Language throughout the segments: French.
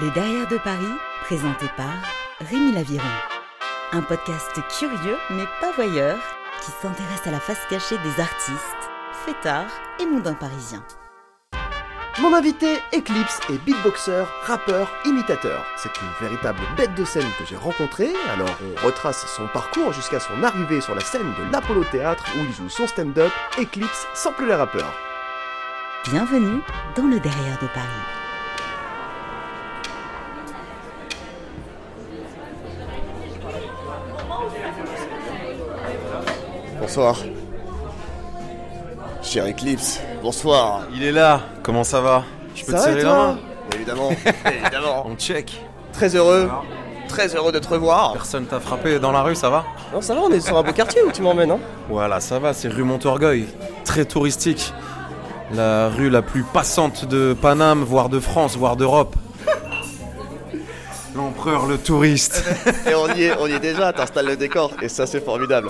Le Derrière de Paris, présenté par Rémi Laviron. Un podcast curieux mais pas voyeur qui s'intéresse à la face cachée des artistes, fêtards et mondains parisiens. Mon invité Eclipse est beatboxer, rappeur, imitateur. C'est une véritable bête de scène que j'ai rencontrée, alors on retrace son parcours jusqu'à son arrivée sur la scène de l'Apollo Théâtre où il joue son stand-up Eclipse sample les rappeurs. Bienvenue dans le Derrière de Paris. Bonsoir. Cher Eclipse, bonsoir. Il est là, comment ça va? Je peux Ça te serrer la main? Évidemment, évidemment. On check. Très heureux, très heureux de te revoir. Personne t'a frappé dans la rue, ça va? Non, ça va, on est sur un beau quartier où tu m'emmènes, hein Voilà, ça va, c'est rue Montorgueil. Très touristique. La rue la plus passante de Paname, voire de France, voire d'Europe. L'empereur, le touriste. Et on y est, on y est déjà, t'installes le décor, et ça c'est formidable.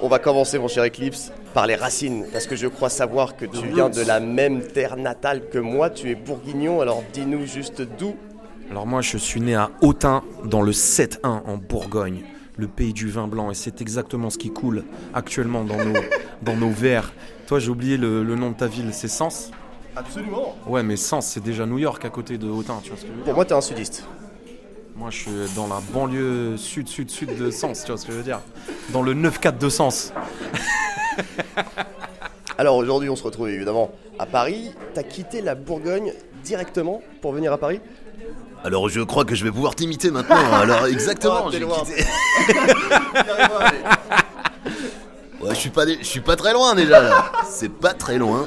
On va commencer mon cher Eclipse par les racines, parce que je crois savoir que tu viens de la même terre natale que moi, tu es bourguignon, alors dis-nous juste d'où Alors moi, je suis né à Autun, dans le 7-1 en Bourgogne, le pays du vin blanc, et c'est exactement ce qui coule actuellement dans nos, dans nos verres. Toi, j'ai oublié le, le nom de ta ville, c'est Sens? Absolument. Ouais, mais Sens, c'est déjà New York à côté de Autun, tu vois ce que je veux dire Pour moi, t'es un sudiste. Moi, je suis dans la banlieue sud-sud-sud de Sens, tu vois ce que je veux dire Dans le 9-4 de Sens. Alors aujourd'hui, on se retrouve évidemment à Paris. T'as quitté la Bourgogne directement pour venir à Paris? Alors je crois que je vais pouvoir t'imiter maintenant. Alors exactement. Oh, j'ai quitté- Ouais, je suis pas, je suis pas très loin déjà. là. C'est pas très loin.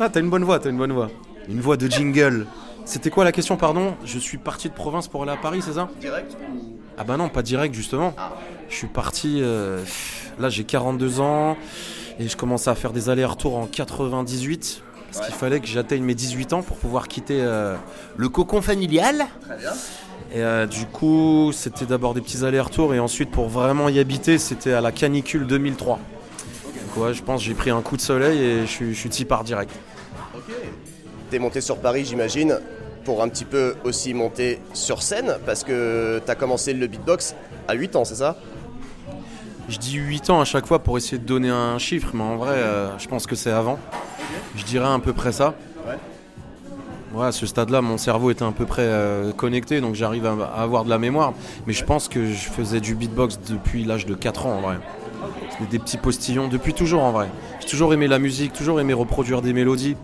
Ah, t'as une bonne voix, t'as une bonne voix. Une voix de jingle. C'était quoi la question, pardon? Je suis parti de province pour aller à Paris, c'est ça? Direct Ah bah non, pas direct, justement. Je suis parti... euh, Là, j'ai 42 ans, et je commençais à faire des allers-retours en 98. Parce qu'il fallait que j'atteigne mes 18 ans pour pouvoir quitter euh, le cocon familial. Très bien. Et euh, du coup, c'était d'abord des petits allers-retours et ensuite pour vraiment y habiter, c'était à la canicule 2003. Donc ouais, je pense que j'ai pris un coup de soleil et je suis, je suis de par direct. Ok. T'es monté sur Paris, j'imagine, pour un petit peu aussi monter sur scène, parce que t'as commencé le beatbox à 8 ans, c'est ça? Je dis 8 ans à chaque fois pour essayer de donner un chiffre, mais en vrai, euh, je pense que c'est avant. Je dirais à peu près ça. Ouais. Ouais, à ce stade-là, mon cerveau était à peu près euh, connecté, donc j'arrive à, à avoir de la mémoire. Mais je pense que je faisais du beatbox depuis l'âge de 4 ans en vrai. C'était des petits postillons depuis toujours en vrai. J'ai toujours aimé la musique, toujours aimé reproduire des mélodies.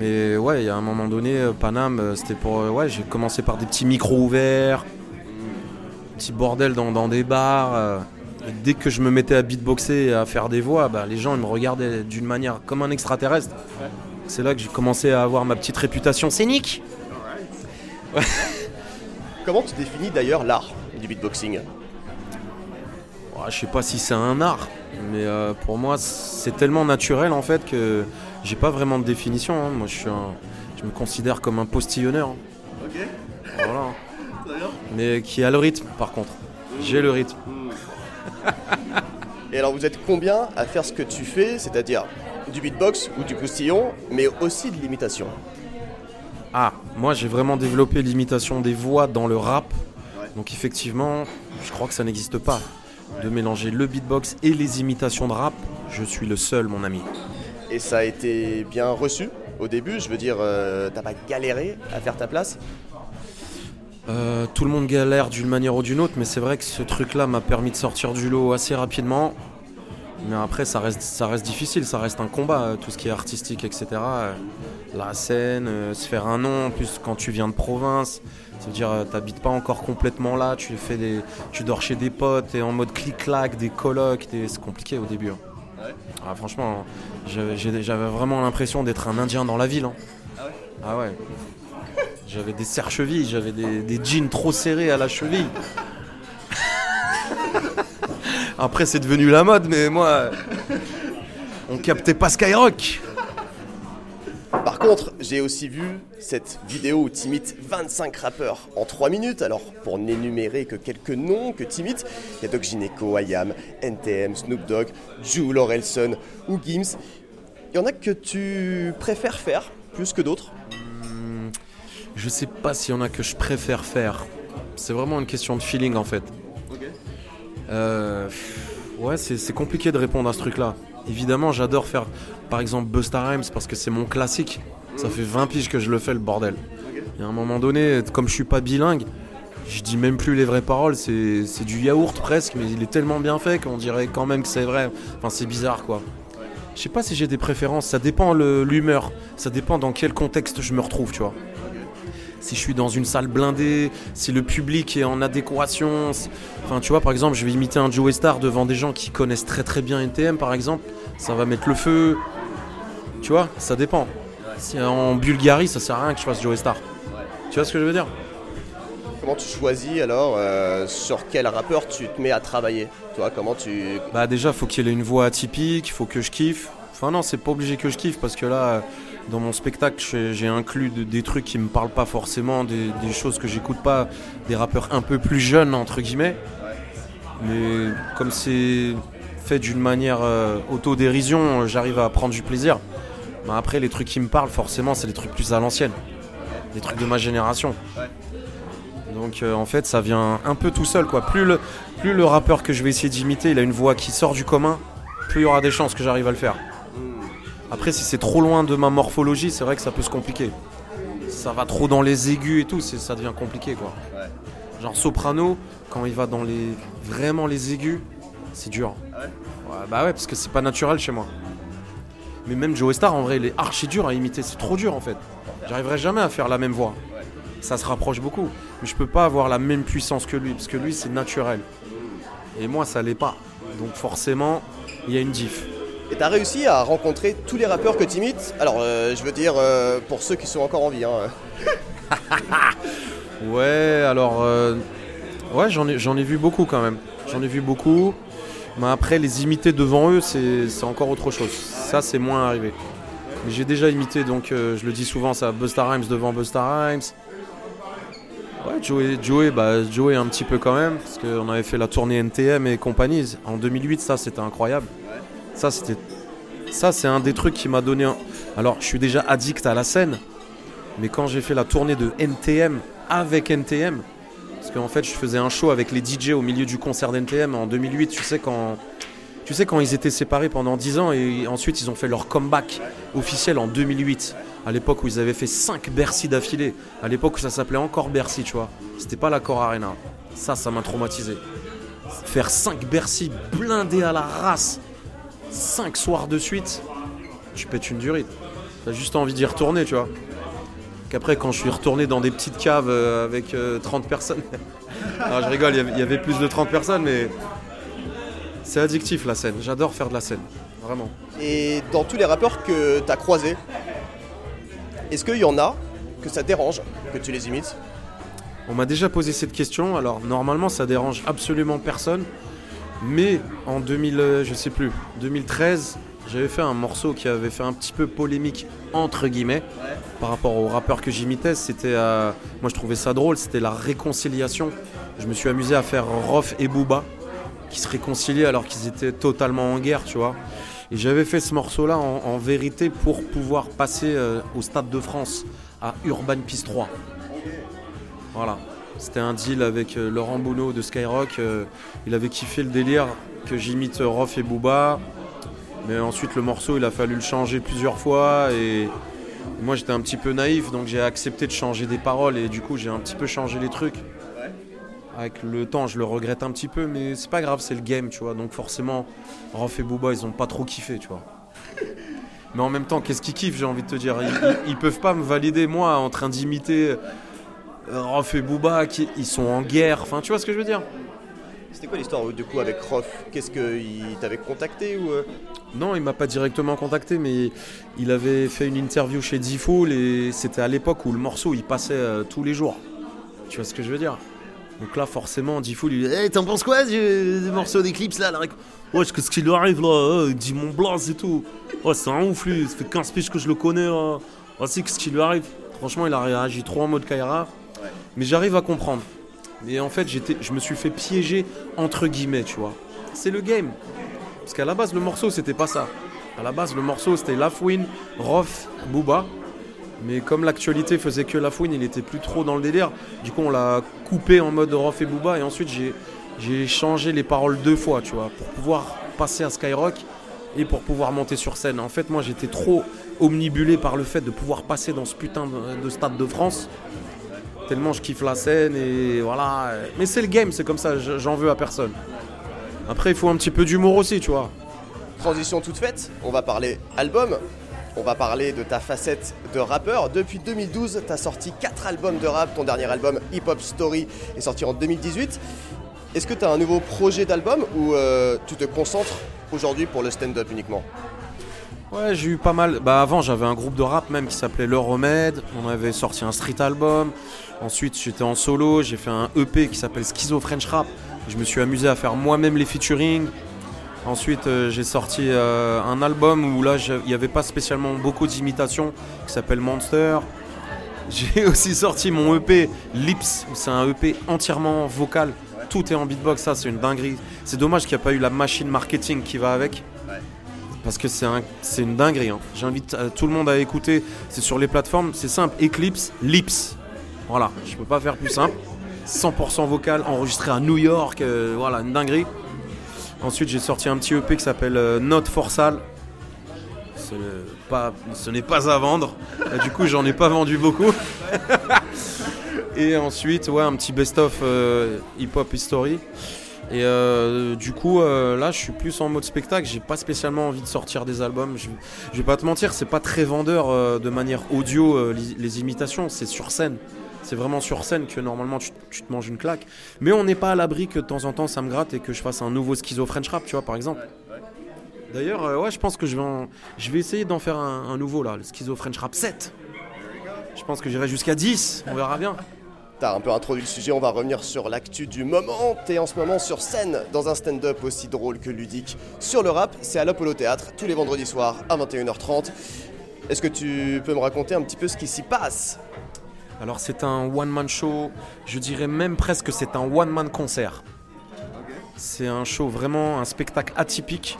Mais ouais, il y a un moment donné, euh, Paname, euh, c'était pour. euh, ouais, j'ai commencé par des petits micros ouverts, petit bordel dans, dans des bars. et dès que je me mettais à beatboxer et à faire des voix, bah, les gens ils me regardaient d'une manière comme un extraterrestre. C'est là que j'ai commencé à avoir ma petite réputation scénique. Comment tu définis d'ailleurs l'art du beatboxing Ouais, je sais pas si c'est un art, mais euh, pour moi c'est tellement naturel en fait que j'ai pas vraiment de définition. hein. Moi je suis un- je me considère comme un postillonneur. hein. Ok. Voilà. Mais qui a le rythme par contre. J'ai le rythme. Et alors vous êtes combien à faire ce que tu fais, c'est-à-dire du beatbox ou du postillon, mais aussi de l'imitation? Ah, moi j'ai vraiment développé l'imitation des voix dans le rap. Donc effectivement, je crois que ça n'existe pas. De mélanger le beatbox et les imitations de rap, je suis le seul mon ami. Et ça a été bien reçu au début, je veux dire, euh, t'as pas galéré à faire ta place? Euh, tout le monde galère d'une manière ou d'une autre, mais c'est vrai que ce truc-là m'a permis de sortir du lot assez rapidement. Mais après, ça reste, ça reste difficile, ça reste un combat, euh, tout ce qui est artistique, etc. La scène, euh, se faire un nom, en plus quand tu viens de province, ça veut dire euh, t'habites pas encore complètement là, tu fais des, tu dors chez des potes, et en mode clic-clac, des colocs, des- c'est compliqué au début. hein. Ah, franchement, j'avais vraiment l'impression d'être un Indien dans la ville. hein. Ah ouais J'avais des serre-chevilles, j'avais des, des jeans trop serrés à la cheville. Après, c'est devenu la mode, mais moi, on captait pas Skyrock. Par contre, j'ai aussi vu cette vidéo où t'imites 25 rappeurs en 3 minutes. Alors, pour n'énumérer que quelques noms que t'imites, il y a Doc Gineco, IAM, NTM, Snoop Dogg, Jules Orelson ou Gims. Il y en a que tu préfères faire plus que d'autres? Je sais pas s'il y en a que je préfère faire. C'est vraiment une question de feeling en fait. Euh, ouais, c'est compliqué de répondre à ce truc-là. Évidemment, j'adore faire par exemple Busta Rhymes parce que c'est mon classique. Ça fait 20 piges que je le fais le bordel. Et à un moment donné, comme je suis pas bilingue, je dis même plus les vraies paroles, c'est du yaourt presque, mais il est tellement bien fait qu'on dirait quand même que c'est vrai. Enfin, c'est bizarre quoi. Je sais pas si j'ai des préférences, ça dépend l'humeur, ça dépend dans quel contexte je me retrouve, tu vois. Si je suis dans une salle blindée, si le public est en adéquation. Enfin, tu vois, par exemple, je vais imiter un Joe Star devant des gens qui connaissent très très bien NTM, par exemple. Ça va mettre le feu. Tu vois, ça dépend. Si en Bulgarie, ça sert à rien que je fasse Joe Star. Tu vois ce que je veux dire? Comment tu choisis alors euh, sur quel rappeur tu te mets à travailler? Toi, comment tu. Bah déjà, faut qu'il ait une voix atypique, faut que je kiffe. Enfin non, c'est pas obligé que je kiffe parce que là, dans mon spectacle, j'ai- inclus de- des trucs qui me parlent pas forcément, des, des choses que j'écoute pas, des rappeurs un peu plus jeunes entre guillemets. Mais comme c'est fait d'une manière euh, autodérision, euh, j'arrive à prendre du plaisir. Mais après, les trucs qui me parlent, forcément, c'est les trucs plus à l'ancienne, les trucs de ma génération. Donc euh, en fait ça vient un peu tout seul quoi. Plus le, plus le rappeur que je vais essayer d'imiter il a une voix qui sort du commun, plus il y aura des chances que j'arrive à le faire. Après si c'est trop loin de ma morphologie c'est vrai que ça peut se compliquer. Ça va trop dans les aigus et tout, ça devient compliqué quoi. Genre soprano, quand il va dans les vraiment les aigus, c'est dur. Ouais, bah ouais parce que c'est pas naturel chez moi. Mais même Joe Star en vrai il est archi dur à imiter, c'est trop dur en fait. J'arriverai jamais à faire la même voix ça se rapproche beaucoup. Mais je peux pas avoir la même puissance que lui, parce que lui, c'est naturel. Et moi, ça l'est pas. Donc forcément, il y a une diff. Et t'as réussi à rencontrer tous les rappeurs que tu imites Alors, euh, je veux dire, euh, pour ceux qui sont encore en vie. Hein. Ouais, alors... euh, ouais, j'en ai, j'en ai vu beaucoup quand même. J'en ai vu beaucoup. Mais après, les imiter devant eux, c'est encore autre chose. Ça, c'est moins arrivé. Mais j'ai déjà imité, donc je le dis souvent, ça, Busta Rhymes devant Busta Rhymes. Ouais, Joey, Joey, bah, Joey un petit peu quand même, parce qu'on avait fait la tournée NTM et compagnie. En 2008, ça, c'était incroyable. Ça, c'est un des trucs qui m'a donné... Alors, je suis déjà addict à la scène, mais quand j'ai fait la tournée de NTM avec NTM, parce qu'en fait, je faisais un show avec les DJ au milieu du concert d'NTM en 2008, tu sais, quand... Tu sais, quand ils étaient séparés pendant 10 ans et ensuite ils ont fait leur comeback officiel en 2008, à l'époque où ils avaient fait 5 Bercy d'affilée, à l'époque où ça s'appelait encore Bercy, tu vois. C'était pas l'accord Arena. Ça, ça m'a traumatisé. Faire 5 Bercy blindés à la race, 5 soirs de suite, tu pètes une durite. T'as juste envie d'y retourner, tu vois. Qu'après, quand je suis retourné dans des petites caves euh, avec euh, 30 personnes, non, je rigole, il y avait- il y avait plus de 30 personnes, mais c'est addictif la scène. J'adore faire de la scène, vraiment. Et dans tous les rappeurs que t'as croisés, est-ce qu'il y en a que ça dérange que tu les imites? On m'a déjà posé cette question, alors normalement ça dérange absolument personne, mais en 2000, euh, 2013, j'avais fait un morceau qui avait fait un petit peu polémique entre guillemets par rapport au rappeur que j'imitais. C'était, euh, moi je trouvais ça drôle, c'était la réconciliation. Je me suis amusé à faire Rof et Booba qui se réconciliaient alors qu'ils étaient totalement en guerre, tu vois. Et j'avais fait ce morceau-là en, en vérité pour pouvoir passer euh, au Stade de France à Urban Peace 3. Voilà. C'était un deal avec euh, Laurent Bounot de Skyrock. euh, il avait kiffé le délire que j'imite Rof et Booba. Mais ensuite, le morceau, il a fallu le changer plusieurs fois. Et moi, j'étais un petit peu naïf, donc j'ai accepté de changer des paroles. Et du coup, j'ai un petit peu changé les trucs. Avec le temps, je le regrette un petit peu, mais c'est pas grave, c'est le game, tu vois. Donc forcément, Rof et Booba, ils ont pas trop kiffé, tu vois. Mais en même temps, qu'est-ce qu'ils kiffent, j'ai envie de te dire. Ils, ils- ils peuvent pas me valider, moi, en train d'imiter euh, Rof et Booba, qui, ils sont en guerre. Enfin, tu vois ce que je veux dire C'était quoi l'histoire du coup avec Rof Qu'est-ce qu'il t'avait contacté ou euh Non, il m'a pas directement contacté, mais il avait fait une interview chez D-Fool et c'était à l'époque où le morceau il passait euh, tous les jours. Tu vois ce que je veux dire Donc là, forcément, D-Fool il dit Eh, t'en penses quoi du, morceau d'Eclipse là la Ouais, qu'est-ce qui lui arrive là euh, Il dit mon blaze et tout. Ouais, c'est un ouf lui, ça fait 15 piges que je le connais. Là. Ouais, c'est qu'est-ce qui lui arrive Franchement, il a réagi trop en mode Kaira. Mais j'arrive à comprendre. Mais en fait, je me suis fait piéger entre guillemets, tu vois. C'est le game. Parce qu'à la base, le morceau, c'était pas ça. À la base, le morceau, c'était Lafouine, Rof, Booba. Mais comme l'actualité faisait que la fouine, il était plus trop dans le délire. Du coup, on l'a coupé en mode Rof et Booba. Et ensuite, j'ai, changé les paroles deux fois, tu vois, pour pouvoir passer à Skyrock et pour pouvoir monter sur scène. En fait, moi, j'étais trop omnibulé par le fait de pouvoir passer dans ce putain de stade de France. Tellement je kiffe la scène et voilà. Mais c'est le game, c'est comme ça, je- j'en veux à personne. Après, il faut un petit peu d'humour aussi, tu vois. Transition toute faite, on va parler album. On va parler de ta facette de rappeur. Depuis 2012, tu as sorti 4 albums de rap. Ton dernier album, Hip Hop Story, est sorti en 2018. Est-ce que tu as un nouveau projet d'album ou euh, tu te concentres aujourd'hui pour le stand-up uniquement? Ouais, j'ai eu pas mal. Bah avant, j'avais un groupe de rap même qui s'appelait Le Remède. On avait sorti un street album. Ensuite, j'étais en solo. J'ai fait un EP qui s'appelle Schizo French Rap. Je me suis amusé à faire moi-même les featuring. Ensuite, euh, j'ai sorti euh, un album où là, il n'y avait pas spécialement beaucoup d'imitations, qui s'appelle Monster. J'ai aussi sorti mon EP Lips, c'est un EP entièrement vocal. Tout est en beatbox, ça c'est une dinguerie. C'est dommage qu'il n'y a pas eu la machine marketing qui va avec. Parce que c'est un, c'est une dinguerie. hein. J'invite euh, tout le monde à écouter. C'est sur les plateformes. C'est simple. Eclipse, Lips. Voilà. Je peux pas faire plus simple. 100% vocal, enregistré à New York. euh, voilà, une dinguerie. Ensuite, j'ai sorti un petit EP qui s'appelle euh, Note for Sale. Ce n'est pas, à vendre. Du coup, j'en ai pas vendu beaucoup. Et ensuite, ouais, un petit best-of hip-hop history. Et euh, du coup, euh, là, je suis plus en mode spectacle. J'ai pas spécialement envie de sortir des albums. Je, je vais pas te mentir, c'est pas très vendeur euh, de manière audio les, imitations. C'est sur scène. C'est vraiment sur scène que normalement tu, te manges une claque. Mais on n'est pas à l'abri que de temps en temps ça me gratte et que je fasse un nouveau schizo French rap, tu vois, par exemple. D'ailleurs, ouais, je pense que je vais, je vais essayer d'en faire un, un nouveau là, le schizo French rap 7. Je pense que j'irai jusqu'à 10. On verra bien. T'as un peu introduit le sujet, on va revenir sur l'actu du moment. T'es en ce moment sur scène dans un stand-up aussi drôle que ludique. Sur le rap, c'est à l'Apollo Théâtre, tous les vendredis soirs à 21h30. Est-ce que tu peux me raconter un petit peu ce qui s'y passe? Alors c'est un one-man show, je dirais même presque que c'est un one-man concert. C'est un show vraiment, un spectacle atypique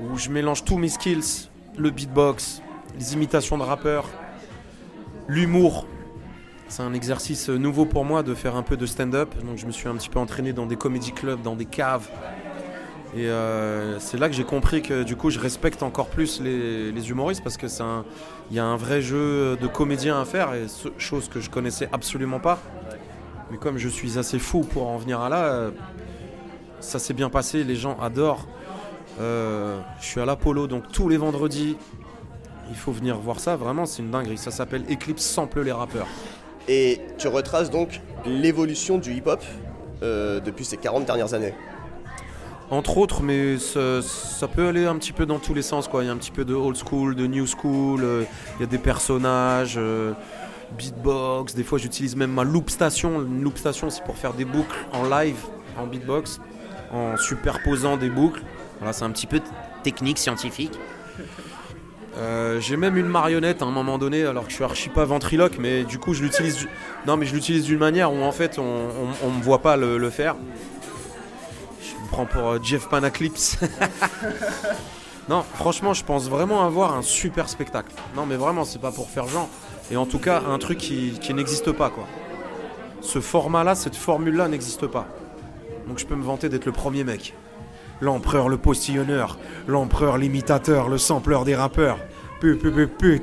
où je mélange tous mes skills, le beatbox, les imitations de rappeurs, l'humour. C'est un exercice nouveau pour moi de faire un peu de stand-up, donc je me suis un petit peu entraîné dans des comedy clubs, dans des caves. Et euh, c'est là que j'ai compris que du coup je respecte encore plus les, humoristes parce que il y a un vrai jeu de comédien à faire, et chose que je connaissais absolument pas. Mais comme je suis assez fou pour en venir à là, euh, ça s'est bien passé, les gens adorent. Euh, je suis à l'Apollo, donc tous les vendredis, il faut venir voir ça, vraiment c'est une dinguerie. Ça s'appelle Eclipse Sample les rappeurs. Et tu retraces donc l'évolution du hip-hop euh, depuis ces 40 dernières années. Entre autres, mais ça, peut aller un petit peu dans tous les sens. Quoi. Il y a un petit peu de old school, de new school, euh, il y a des personnages, euh, beatbox. Des fois, j'utilise même ma loop station. Une loop station, c'est pour faire des boucles en live, en beatbox, en superposant des boucles. Voilà, c'est un petit peu technique, scientifique. Euh, j'ai même une marionnette à un moment donné, alors que je suis archi pas ventriloque, mais du coup je l'utilise. Non, mais je l'utilise d'une manière où en fait on, me voit pas le, le faire. Je me prends pour euh, Jeff Panaclips. non, franchement, je pense vraiment avoir un super spectacle. Non, mais vraiment, c'est pas pour faire genre. Et en tout cas, un truc qui, qui n'existe pas, quoi. Ce format-là, cette formule-là n'existe pas. Donc je peux me vanter d'être le premier mec. L'empereur, le postillonneur, l'empereur, l'imitateur, le sampleur des rappeurs. Put, put, put, put.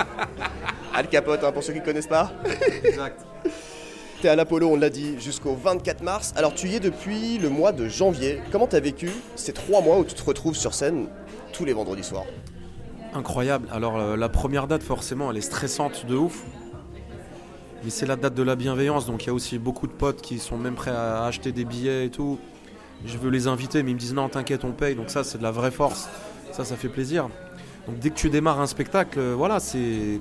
Al Capote, hein, pour ceux qui ne connaissent pas. Exact. T'es à l'Apollo, on l'a dit, jusqu'au 24 mars. Alors tu y es depuis le mois de janvier. Comment t'as vécu ces trois mois où tu te retrouves sur scène tous les vendredis soirs? Incroyable. Alors euh, la première date forcément elle est stressante de ouf. Mais c'est la date de la bienveillance, donc il y a aussi beaucoup de potes qui sont même prêts à acheter des billets et tout. Je veux les inviter, mais ils me disent non, t'inquiète, on paye. Donc ça, c'est de la vraie force. Ça, ça fait plaisir. Donc dès que tu démarres un spectacle, euh, voilà, c'est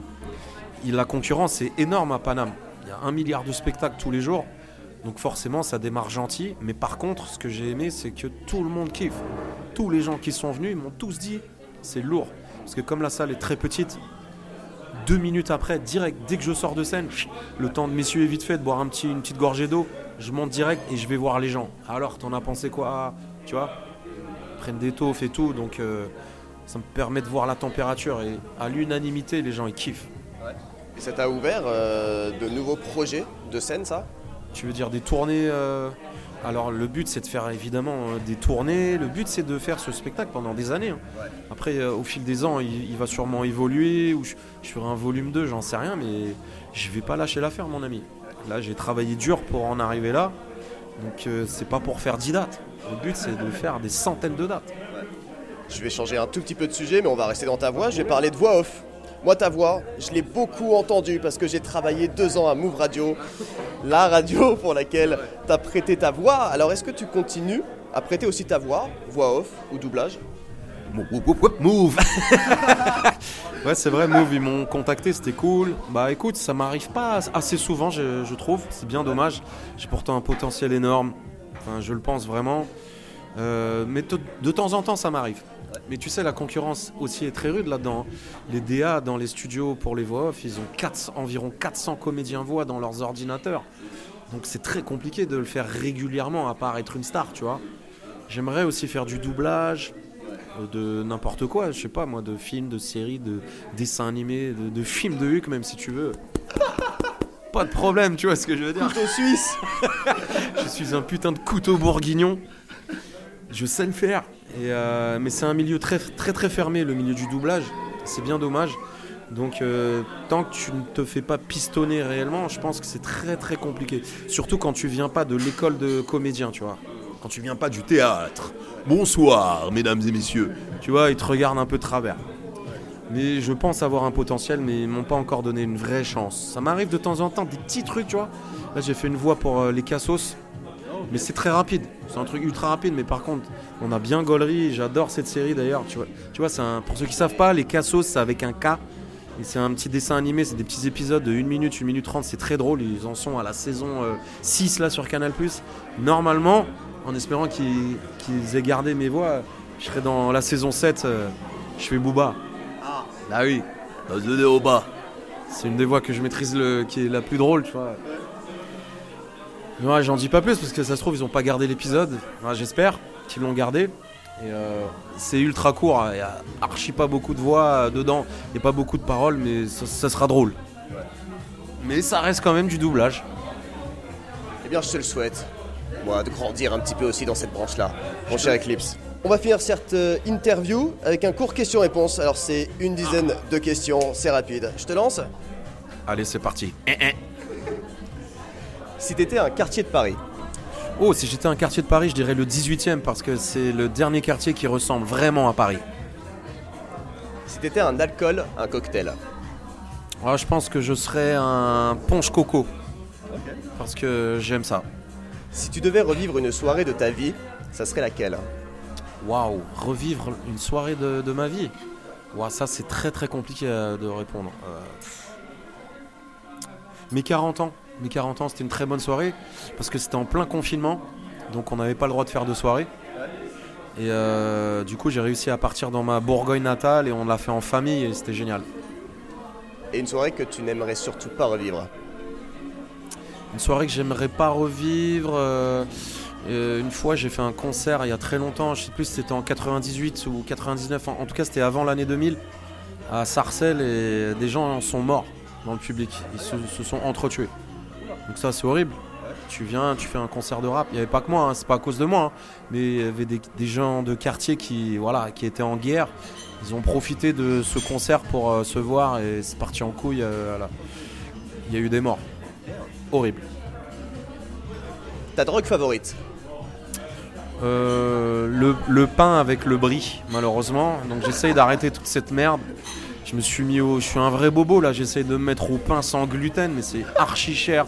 la concurrence est énorme à Paname. Il y a un milliard de spectacles tous les jours. Donc forcément, ça démarre gentil. Mais par contre, ce que j'ai aimé, c'est que tout le monde kiffe. Tous les gens qui sont venus, ils m'ont tous dit, c'est lourd. Parce que comme la salle est très petite, deux minutes après, direct, dès que je sors de scène, le temps de m'essuyer vite fait, de boire une petite gorgée d'eau, je monte direct et je vais voir les gens. Alors, t'en as pensé quoi? Tu vois? Ils prennent des taufs et tout, donc euh, ça me permet de voir la température. Et à l'unanimité, les gens, ils kiffent. Et ça t'a ouvert euh, de nouveaux projets de scène, ça? Tu veux dire des tournées euh, Alors le but c'est de faire évidemment des tournées, le but c'est de faire ce spectacle pendant des années. hein. Après au fil des ans il, il va sûrement évoluer ou je, je ferai un volume 2, j'en sais rien, mais je vais pas lâcher l'affaire mon ami. Là j'ai travaillé dur pour en arriver là, donc euh, c'est pas pour faire 10 dates. Le but c'est de faire des centaines de dates. Je vais changer un tout petit peu de sujet, mais on va rester dans ta voix. Je vais parler de voix off. Moi, ta voix, je l'ai beaucoup entendue parce que j'ai travaillé deux ans à Move Radio, la radio pour laquelle tu as prêté ta voix. Alors, est-ce que tu continues à prêter aussi ta voix, voix off ou doublage? Move, move, move, move. Ouais, c'est vrai, Move, ils m'ont contacté, c'était cool. Bah écoute, ça m'arrive pas assez souvent, je, trouve. C'est bien dommage. J'ai pourtant un potentiel énorme. Je le pense vraiment. Euh, mais de, temps en temps, ça m'arrive. Mais tu sais, la concurrence aussi est très rude là-dedans. hein. Les DA dans les studios pour les voix off, ils ont 400 environ 400 comédiens voix dans leurs ordinateurs. Donc c'est très compliqué de le faire régulièrement, à part être une star, tu vois. J'aimerais aussi faire du doublage, de n'importe quoi, je sais pas moi, de films, de séries, de dessins animés, de, de films de Huck même si tu veux. Pas de problème, tu vois ce que je veux dire. Couteau suisse Je suis un putain de couteau bourguignon. Je sais le faire. Et euh, mais c'est un milieu très très très fermé, le milieu du doublage. C'est bien dommage. Donc euh, tant que tu ne te fais pas pistonner réellement, je pense que c'est très très compliqué. Surtout quand tu viens pas de l'école de comédien, tu vois. Quand tu viens pas du théâtre. Bonsoir, mesdames et messieurs. Tu vois, ils te regardent un peu de travers. Mais je pense avoir un potentiel, mais ils m'ont pas encore donné une vraie chance. Ça m'arrive de temps en temps, des petits trucs, tu vois. Là, j'ai fait une voix pour euh, les Cassos. Mais c'est très rapide. C'est un truc ultra rapide, mais par contre, on a bien gaulerie. J'adore cette série d'ailleurs. Tu vois, tu vois un- pour ceux qui savent pas, les Cassos, c'est avec un K. Et c'est un petit dessin animé, c'est des petits épisodes de 1 minute, 1 minute 30, c'est très drôle. Ils en sont à la saison euh, 6 là sur Canal. Normalement, en espérant qu'ils aient gardé mes voix, je serai dans la saison 7. euh, je fais Booba. Ah oui, Dans le au bas. c'est une des voix que je maîtrise le, qui est la plus drôle, tu vois. Mais ouais, j'en dis pas plus parce que ça se trouve, ils ont pas gardé l'épisode. Ouais, J'espère qu'ils l'ont gardé. Et euh, c'est ultra court, hein. il y a archi pas beaucoup de voix euh, dedans, il n'y a pas beaucoup de paroles, mais ça, ça sera drôle. Mais ça reste quand même du doublage. Eh bien, je te le souhaite. Moi, de grandir un petit peu aussi dans cette branche-là, mon cher Eclipse. On va finir cette euh, interview avec un court question-réponse. Alors, c'est une dizaine de questions, c'est rapide. Je te lance Allez, c'est parti. Si t'étais un quartier de Paris, Oh, si j'étais un quartier de Paris, je dirais le 18e parce que c'est le dernier quartier qui ressemble vraiment à Paris. si t'étais un alcool, un cocktail, Ouais, je pense que je serais un ponche coco. Parce que j'aime ça. Si tu devais revivre une soirée de ta vie, ça serait laquelle Waouh, revivre une soirée de, de ma vie. Waouh, ça c'est très très compliqué euh, de répondre. Euh. Mes 40 ans. Mes 40 ans, c'était une très bonne soirée parce que c'était en plein confinement, donc on n'avait pas le droit de faire de soirée. Et euh, du coup, j'ai réussi à partir dans ma Bourgogne natale et on l'a fait en famille et c'était génial. Et une soirée que tu n'aimerais surtout pas revivre Une soirée que j'aimerais pas revivre. euh, euh, une fois, j'ai fait un concert il y a très longtemps. Je sais plus si c'était en 98 ou 99. En, tout cas, c'était avant l'année 2000 à Sarcelles et des gens en sont morts dans le public. Ils se, sont entretués. Donc ça, c'est horrible. Tu viens, tu fais un concert de rap. Il n'y avait pas que moi, hein, c'est pas à cause de moi, hein, mais il y avait des, gens de quartier qui, voilà, qui étaient en guerre. Ils ont profité de ce concert pour euh, se voir et c'est parti en couille. Il y a eu des morts. Horrible. Ta drogue favorite Euh, le, le pain avec le brie, malheureusement. Donc j'essaye d'arrêter toute cette merde. Je me suis mis au. Je suis un vrai bobo là, j'essaye de me mettre au pain sans gluten, mais c'est archi cher.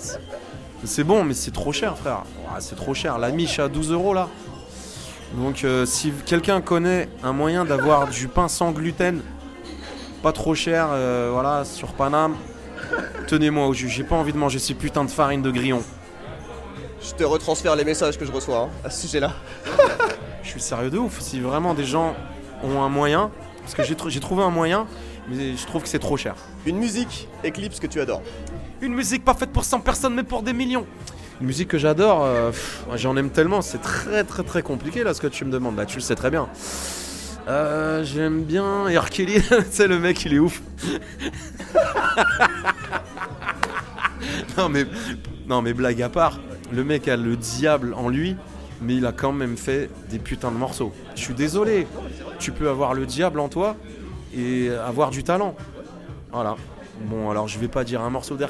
C'est bon, mais c'est trop cher, frère. C'est trop cher. La miche à 12 euros là. Donc euh, si quelqu'un connaît un moyen d'avoir du pain sans gluten, pas trop cher, euh, voilà, sur Paname, tenez-moi au jus. J'ai pas envie de manger ces putains de farine de grillon. Je te retransfère les messages que je reçois hein, à ce sujet-là. Je suis sérieux de ouf. Si vraiment des gens ont un moyen, parce que j'ai tr- j'ai trouvé un moyen, mais je trouve que c'est trop cher. Une musique, Eclipse que tu adores. Une musique pas faite pour 100 personnes, mais pour des millions. Une musique que j'adore, euh, pff, j'en aime tellement, c'est très très très compliqué là ce que tu me demandes. Bah tu le sais très bien. Euh, J'aime bien R. Kelly, c'est le mec, il est ouf. non, mais, non, mais blague à part, le mec a le diable en lui, mais il a quand même fait des putains de morceaux. Je suis désolé, tu peux avoir le diable en toi et avoir du talent. Voilà. Bon, alors je vais pas dire un morceau d'R.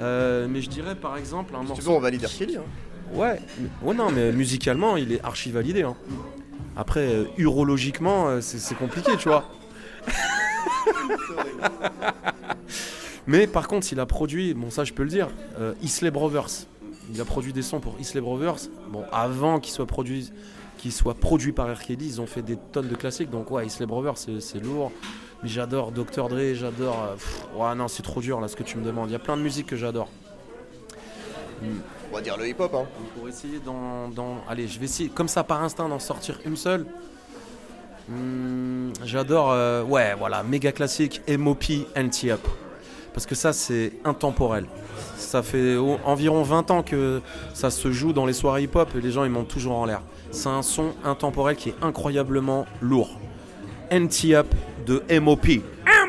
Euh, mais je dirais par exemple un Si tu morceau. veux, on valide R. Kelly. hein. Ouais, ouais, non, mais musicalement, il est archi validé. hein. Après, euh, urologiquement, euh, c'est compliqué, tu vois. mais par contre, il a produit, bon, ça je peux le dire, euh, Isley Brothers. Il a produit des sons pour Isley Brothers. Bon, avant qu'il soit produit, qu'il soit produit par R. Kelly, ils ont fait des tonnes de classiques. Donc, ouais, Isley Brothers, c'est lourd. Mais j'adore Dr. Dre, j'adore. euh, ouais, non, c'est trop dur là ce que tu me demandes. Il y a plein de musiques que j'adore. On va dire le hip-hop. Hein. Pour essayer d'en, d'en- Allez, je vais essayer, comme ça par instinct, d'en sortir une seule. Hmm, j'adore, euh, ouais, voilà, méga classique, MOP Anti-Up. Parce que ça, c'est intemporel. Ça fait environ 20 ans que ça se joue dans les soirées hip-hop et les gens, ils montent toujours en l'air. C'est un son intemporel qui est incroyablement lourd. Anti-Up de MOP.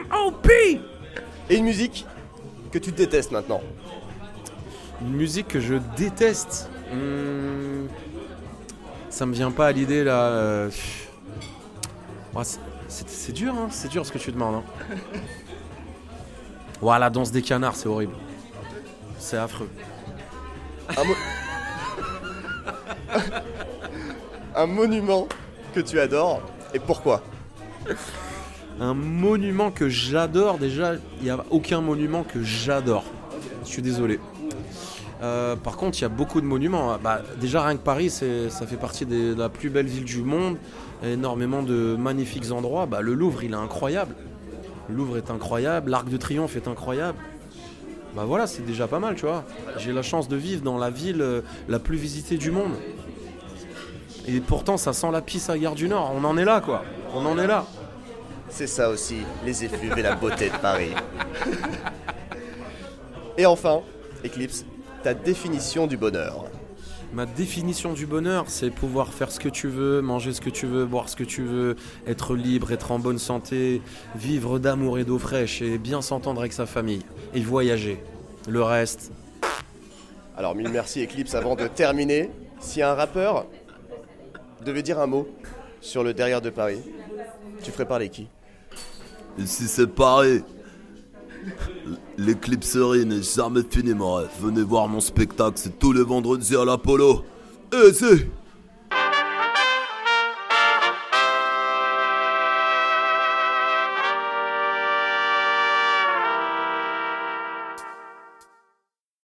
MOP Et une musique que tu détestes maintenant. Une musique que je déteste. Hmm, ça me vient pas à l'idée là. euh. Ouais, c'est- dur, hein, c'est dur ce que tu demandes. Hein. Ouais, la danse des canards, c'est horrible. C'est affreux. Un, mo- Un monument que tu adores. Et pourquoi? Un monument que j'adore, déjà, il n'y a aucun monument que j'adore. Je suis désolé. Euh, par contre, il y a beaucoup de monuments. Bah, déjà, rien que Paris, ça fait partie de la plus belle ville du monde. Énormément de magnifiques endroits. Bah, le Louvre, il est incroyable. Le Louvre est incroyable. L'Arc de Triomphe est incroyable. Bah voilà, c'est déjà pas mal, tu vois. J'ai la chance de vivre dans la ville euh, la plus visitée du monde. Et pourtant, ça sent la pisse à Gare du Nord. On en est là, quoi. On en est là. C'est ça aussi, les effluves et la beauté de Paris. et enfin, Eclipse, ta définition du bonheur. Ma définition du bonheur, c'est pouvoir faire ce que tu veux, manger ce que tu veux, boire ce que tu veux, être libre, être en bonne santé, vivre d'amour et d'eau fraîche et bien s'entendre avec sa famille et voyager. Le reste, Alors mille merci Eclipse avant de terminer. Si un rappeur devait dire un mot sur le derrière de Paris, tu ferais parler qui? Si c'est pareil, l'éclipserie n'est jamais finie, mon rêve. Venez voir mon spectacle, c'est tous les vendredis à l'Apollo. Et c'est